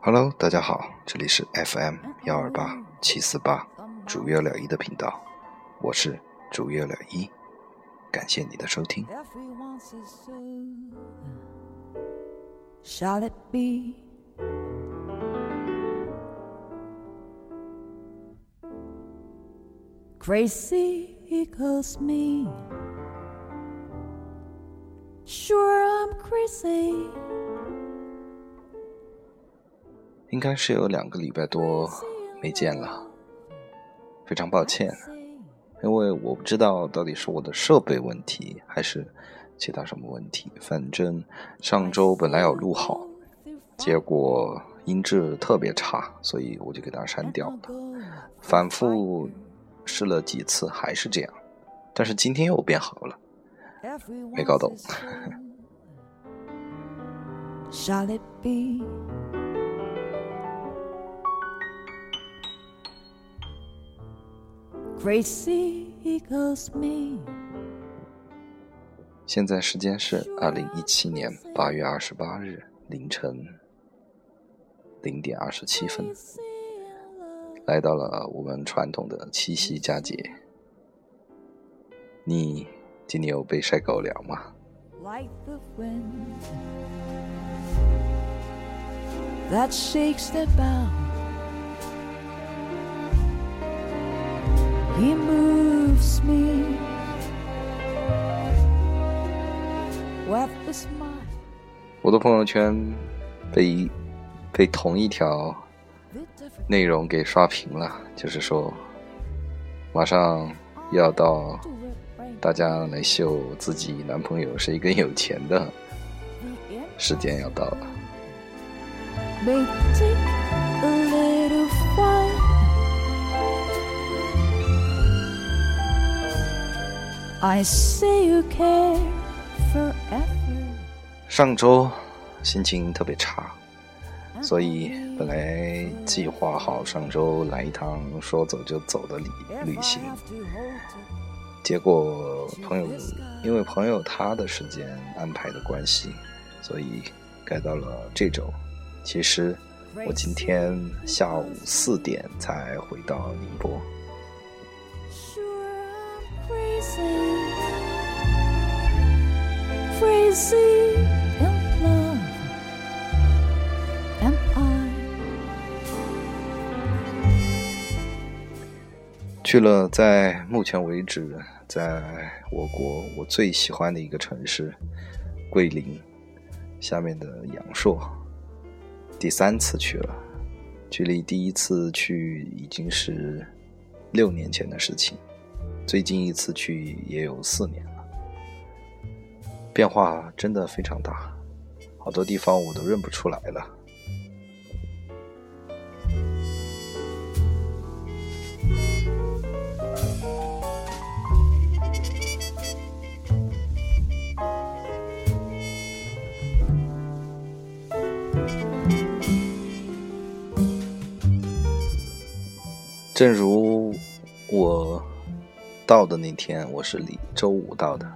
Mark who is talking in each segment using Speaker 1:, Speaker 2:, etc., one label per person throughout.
Speaker 1: Hello，大家好，这里是 FM 幺二八七四八主月了一的频道，我是主月了一，感谢你的收听。
Speaker 2: Shall it be? Crazy equals me. Sure, I'm crazy.
Speaker 1: 应该是有两个礼拜多没见了，非常抱歉，因为我不知道到底是我的设备问题还是其他什么问题。反正上周本来要录好，结果音质特别差，所以我就给它删掉了。反复试了几次还是这样，但是今天又变好了。没搞懂.现在时间是二零一七年八月二十八日凌晨零点二十七分，来到了我们传统的七夕佳节。你今年有被晒狗粮吗.我的朋友圈被被同一条内容给刷屏了，就是说马上要到大家来秀自己男朋友是一个有钱的时间要到了。
Speaker 2: I say you care.
Speaker 1: 上周心情特别差，所以本来计划好上周来一趟说走就走的旅旅行，结果朋友因为朋友他的时间安排的关系，所以改到了这周。其实我今天下午四点才回到宁波。
Speaker 2: Crazy, crazy
Speaker 1: 去了在目前为止在我国我最喜欢的一个城市桂林，下面的阳朔，第三次去了，距离第一次去已经是六年前的事情，最近一次去也有四年了，变化真的非常大，好多地方我都认不出来了。正如我到的那天，我是礼周五到的，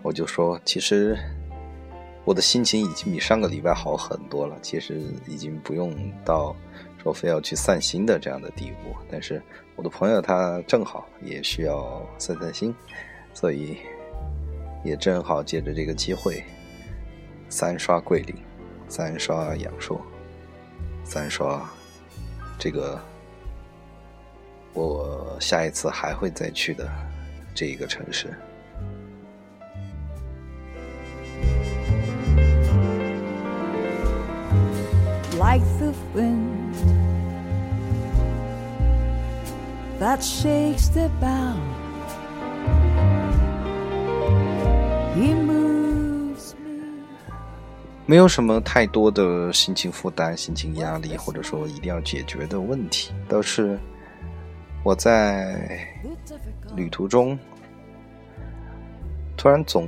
Speaker 1: 我就说，其实我的心情已经比上个礼拜好很多了。其实已经不用到说非要去散心的这样的地步。但是我的朋友他正好也需要散散心，所以也正好借着这个机会，三刷桂林，三刷阳朔，三刷这个。我下一次还会再去的这一个城市。
Speaker 2: like the wind that shakes the bough. He moves me
Speaker 1: 没有什么太多的心情负担、心情压力，或者说一定要解决的问题，都是我在旅途中突然总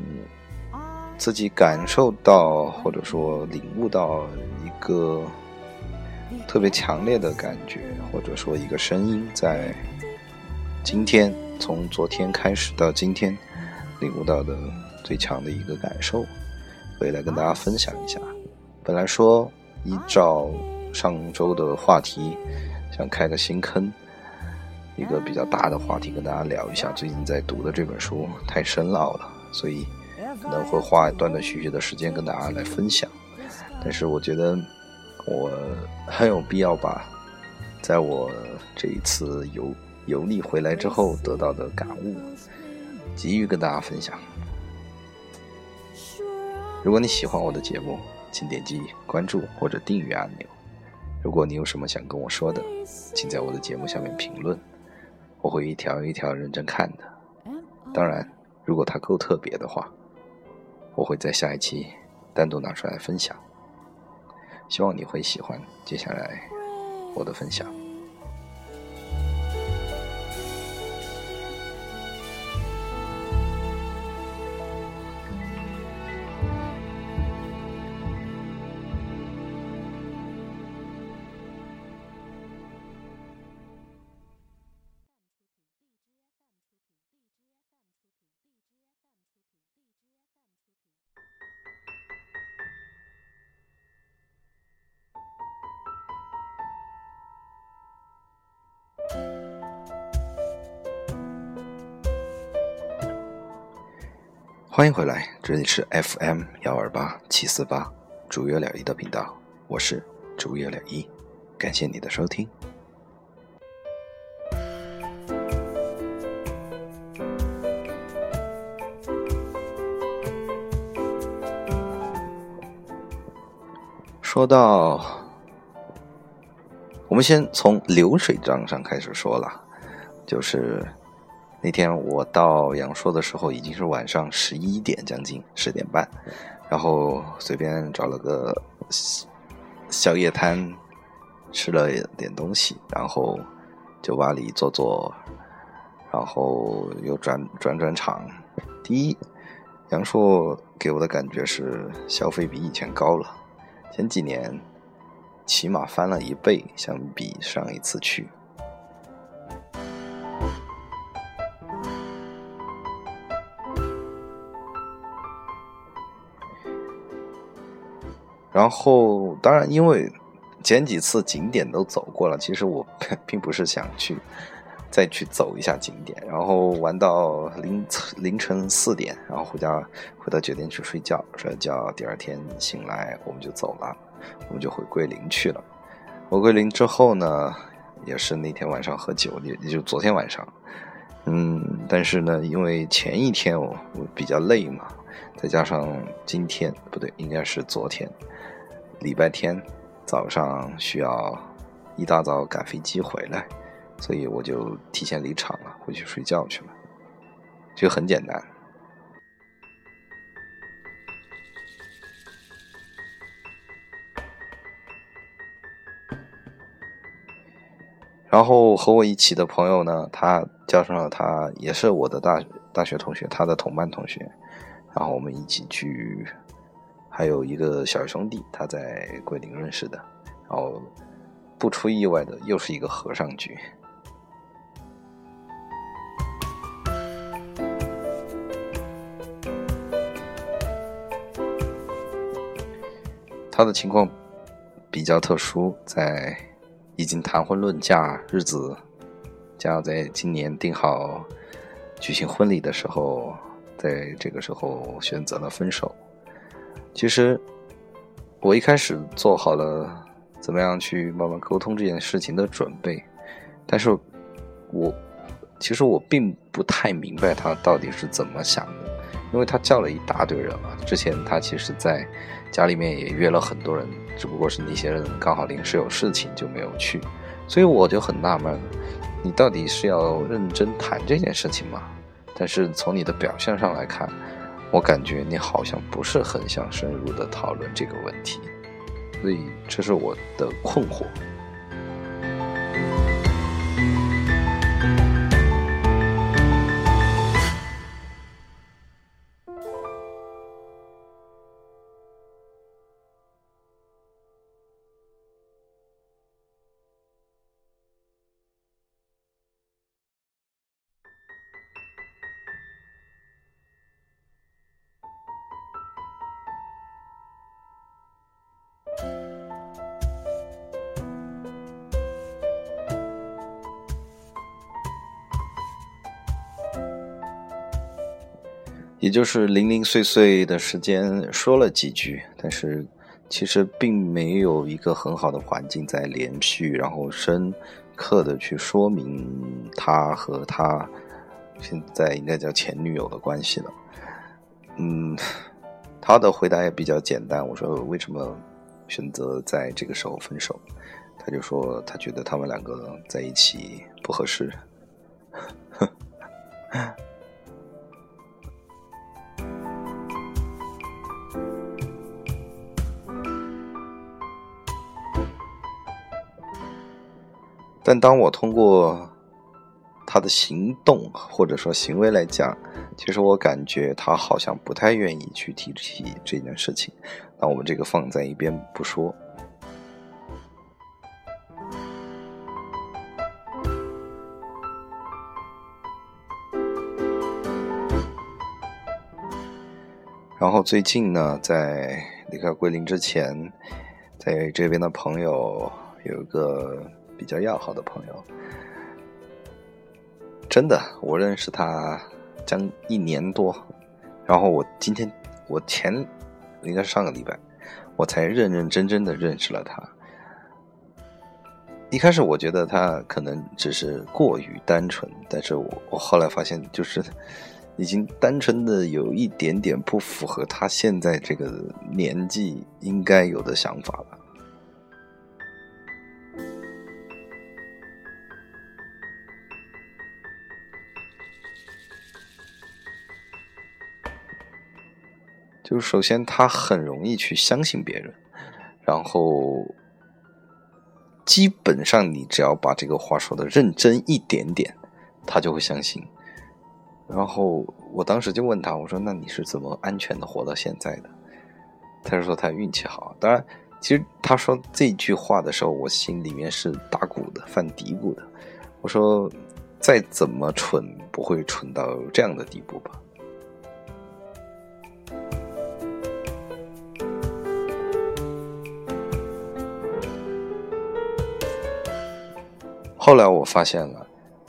Speaker 1: 自己感受到，或者说领悟到一个特别强烈的感觉，或者说一个声音，在今天从昨天开始到今天领悟到的最强的一个感受，所以来跟大家分享一下。本来说依照上周的话题，想开个新坑，一个比较大的话题跟大家聊一下。最近在读的这本书太深奥了，所以可能会花断断续续的时间跟大家来分享。但是我觉得我很有必要把在我这一次游游历回来之后得到的感悟，急于跟大家分享。如果你喜欢我的节目，请点击关注或者订阅按钮。如果你有什么想跟我说的，请在我的节目下面评论，我会一条一条认真看的。当然，如果它够特别的话，我会在下一期单独拿出来分享。希望你会喜欢接下来我的分享。欢迎回来，这里是 FM 幺二八七四八，主月了一的频道，我是主月了一，感谢你的收听。说到，我们先从流水账上开始说了，就是。那天我到阳朔的时候，已经是晚上十一点，将近十点半，然后随便找了个宵夜摊，吃了点东西，然后酒吧里坐坐，然后又转转转场。第一，阳朔给我的感觉是消费比以前高了，前几年起码翻了一倍，相比上一次去。然后，当然，因为前几次景点都走过了，其实我 并不是想去再去走一下景点，然后玩到凌凌晨四点，然后回家回到酒店去睡觉，睡觉，第二天醒来我们就走了，我们就回桂林去了。回桂林之后呢，也是那天晚上喝酒，也也就昨天晚上，嗯，但是呢，因为前一天我我比较累嘛，再加上今天不对，应该是昨天。礼拜天早上需要一大早赶飞机回来，所以我就提前离场了，回去睡觉去了。就很简单。然后和我一起的朋友呢，他叫上了他，也是我的大大学同学，他的同班同学，然后我们一起去。还有一个小兄弟，他在桂林认识的，然后不出意外的又是一个和尚局。他的情况比较特殊，在已经谈婚论嫁，日子将要在今年定好举行婚礼的时候，在这个时候选择了分手。其实，我一开始做好了怎么样去慢慢沟通这件事情的准备，但是，我其实我并不太明白他到底是怎么想的，因为他叫了一大堆人嘛。之前他其实在家里面也约了很多人，只不过是那些人刚好临时有事情就没有去，所以我就很纳闷，你到底是要认真谈这件事情吗？但是从你的表现上来看。我感觉你好像不是很想深入的讨论这个问题，所以这是我的困惑。也就是零零碎碎的时间说了几句，但是其实并没有一个很好的环境在连续，然后深刻的去说明他和他现在应该叫前女友的关系了。嗯，他的回答也比较简单，我说为什么选择在这个时候分手？他就说他觉得他们两个在一起不合适。但当我通过他的行动或者说行为来讲，其实我感觉他好像不太愿意去提起这件事情。那我们这个放在一边不说。然后最近呢，在离开桂林之前，在这边的朋友有一个比较要好的朋友，真的，我认识他将一年多，然后我今天我前应该是上个礼拜，我才认认真真的认识了他。一开始我觉得他可能只是过于单纯，但是我我后来发现就是。已经单纯的有一点点不符合他现在这个年纪应该有的想法了。就是首先，他很容易去相信别人，然后基本上你只要把这个话说的认真一点点，他就会相信。然后我当时就问他，我说：“那你是怎么安全的活到现在的？”他就说他运气好。当然，其实他说这句话的时候，我心里面是打鼓的，犯嘀咕的。我说：“再怎么蠢，不会蠢到这样的地步吧？”后来我发现了。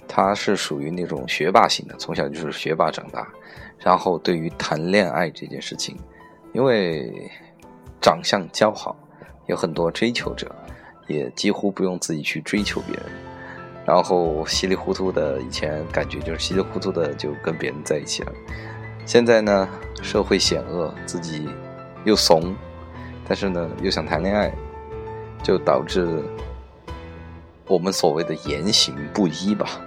Speaker 1: 他是属于那种学霸型的，从小就是学霸长大，然后对于谈恋爱这件事情，因为长相姣好，有很多追求者，也几乎不用自己去追求别人，然后稀里糊涂的，以前感觉就是稀里糊涂的就跟别人在一起了，现在呢，社会险恶，自己又怂，但是呢又想谈恋爱，就导致我们所谓的言行不一吧。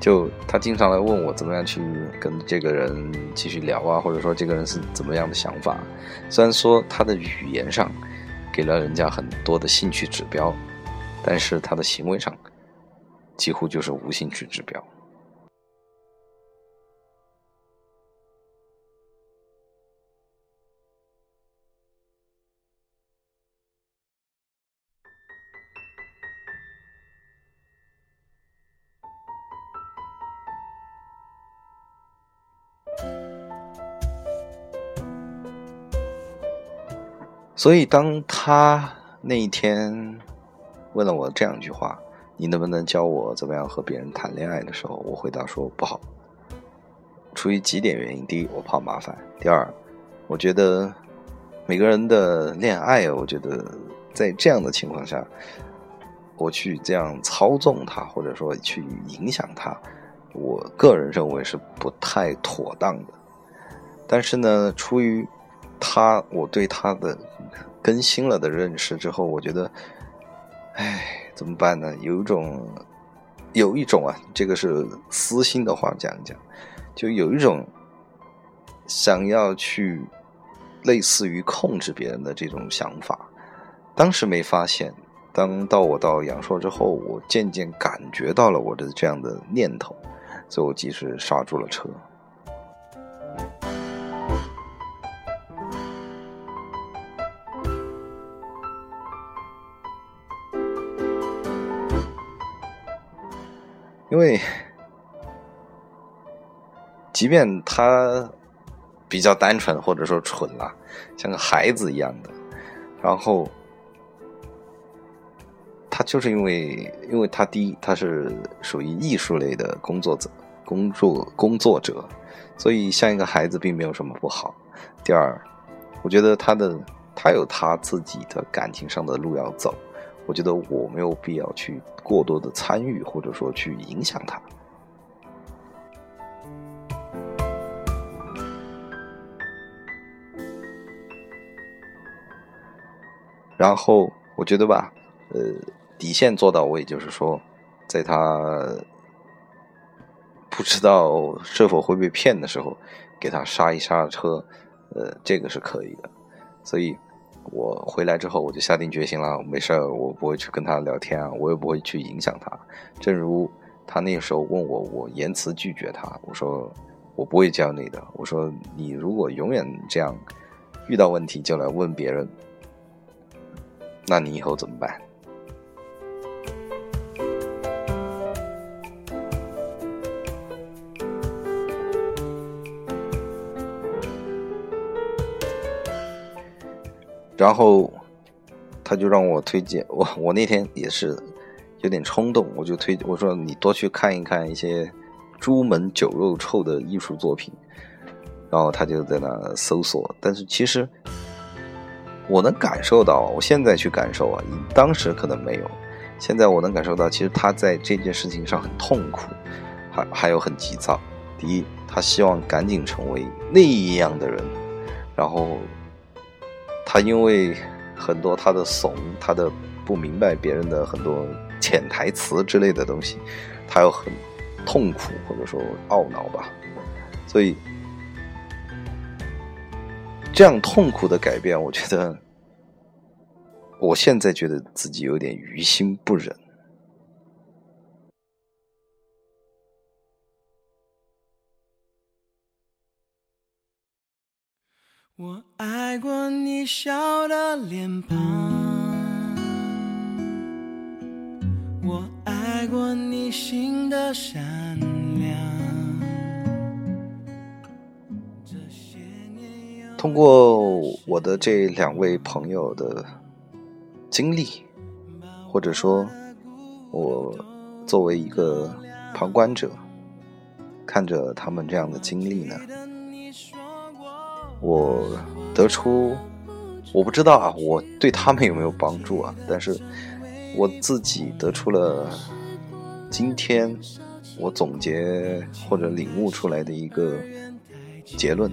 Speaker 1: 就他经常来问我怎么样去跟这个人继续聊啊，或者说这个人是怎么样的想法。虽然说他的语言上给了人家很多的兴趣指标，但是他的行为上几乎就是无兴趣指标。所以，当他那一天问了我这样一句话：“你能不能教我怎么样和别人谈恋爱？”的时候，我回答说：“不好。”出于几点原因：第一，我怕麻烦；第二，我觉得每个人的恋爱，我觉得在这样的情况下，我去这样操纵他，或者说去影响他，我个人认为是不太妥当的。但是呢，出于他，我对他的更新了的认识之后，我觉得，哎，怎么办呢？有一种，有一种啊，这个是私心的话讲一讲，就有一种想要去类似于控制别人的这种想法。当时没发现，当到我到阳朔之后，我渐渐感觉到了我的这样的念头，所以我及时刹住了车。因为，即便他比较单纯，或者说蠢了，像个孩子一样的，然后他就是因为，因为他第一，他是属于艺术类的工作者，工作工作者，所以像一个孩子并没有什么不好。第二，我觉得他的他有他自己的感情上的路要走，我觉得我没有必要去过多的参与或者说去影响他。然后我觉得吧，呃，底线做到位，就是说，在他不知道是否会被骗的时候，给他刹一刹车，呃，这个是可以的。所以，我回来之后，我就下定决心了，没事儿，我不会去跟他聊天啊，我也不会去影响他。正如他那时候问我，我言辞拒绝他，我说我不会教你的，我说你如果永远这样，遇到问题就来问别人。那你以后怎么办？然后他就让我推荐我，我那天也是有点冲动，我就推我说你多去看一看一些朱门酒肉臭的艺术作品。然后他就在那搜索，但是其实。我能感受到，我现在去感受啊，当时可能没有。现在我能感受到，其实他在这件事情上很痛苦，还还有很急躁。第一，他希望赶紧成为那样的人，然后他因为很多他的怂，他的不明白别人的很多潜台词之类的东西，他又很痛苦或者说懊恼吧，所以。这样痛苦的改变，我觉得，我现在觉得自己有点于心不忍。
Speaker 3: 我爱过你笑的脸庞，我爱过你心的善良。
Speaker 1: 通过我的这两位朋友的经历，或者说，我作为一个旁观者，看着他们这样的经历呢，我得出，我不知道啊，我对他们有没有帮助啊？但是我自己得出了今天我总结或者领悟出来的一个结论。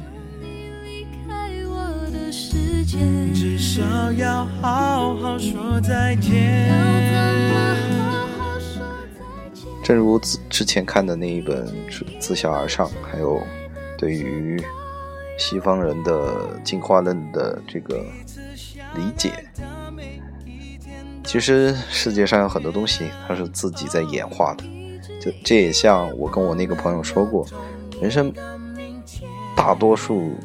Speaker 1: 至少要好好说再见。正如之之前看的那一本《自下而上》，还有对于西方人的进化论的这个理解，其实世界上有很多东西它是自己在演化的。就这也像我跟我那个朋友说过，人生大多数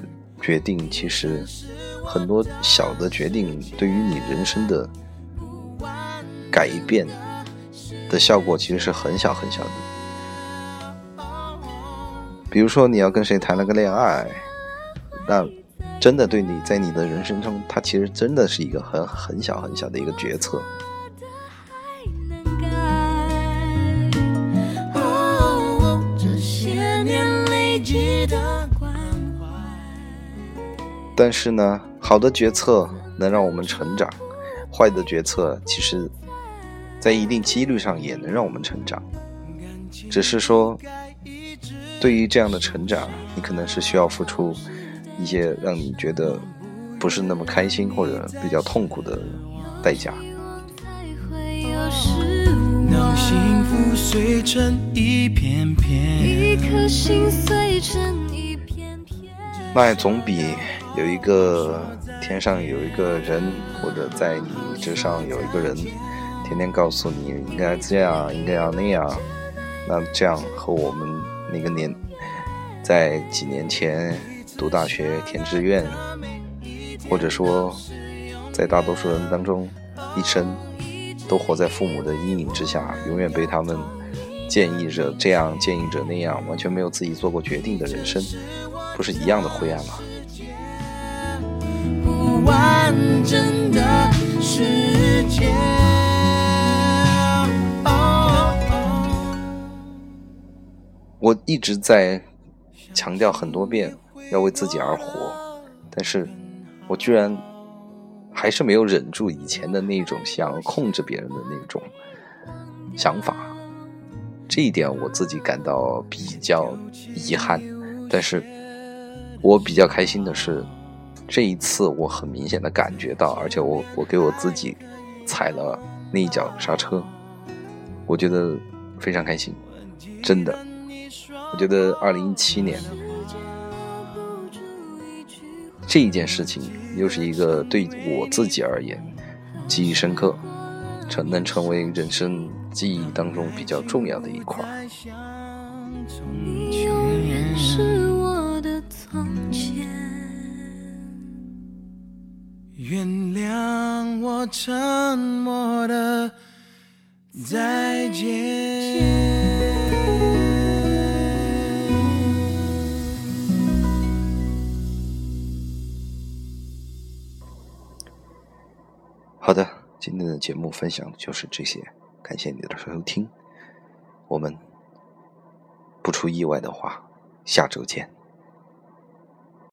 Speaker 1: 决定其实。很多小的决定对于你人生的改变的效果其实是很小很小的。比如说你要跟谁谈了个恋爱，那真的对你在你的人生中，它其实真的是一个很很小很小的一个决策。但是呢？好的决策能让我们成长，坏的决策其实，在一定几率上也能让我们成长。只是说，对于这样的成长，你可能是需要付出一些让你觉得不是那么开心或者比较痛苦的代价。那也总比。有一个天上有一个人，或者在你之上有一个人，天天告诉你应该这样，应该要那样。那这样和我们那个年，在几年前读大学填志愿，或者说在大多数人当中，一生都活在父母的阴影之下，永远被他们建议着这样，建议着那样，完全没有自己做过决定的人生，不是一样的灰暗吗？完整的世界。我一直在强调很多遍要为自己而活，但是我居然还是没有忍住以前的那种想要控制别人的那种想法，这一点我自己感到比较遗憾。但是我比较开心的是，这一次我很明显的感觉到，而且我我给我自己踩了那一脚刹车，我觉得非常开心，真的。我觉得二零一七年这一件事情，又是一个对我自己而言记忆深刻，成能成为人生记忆当中比较重要的一块。
Speaker 2: 你永远是我的从前。
Speaker 3: 原谅我沉默的再见。
Speaker 1: 今天的节目分享就是这些，感谢你的收听，我们不出意外的话，下周见。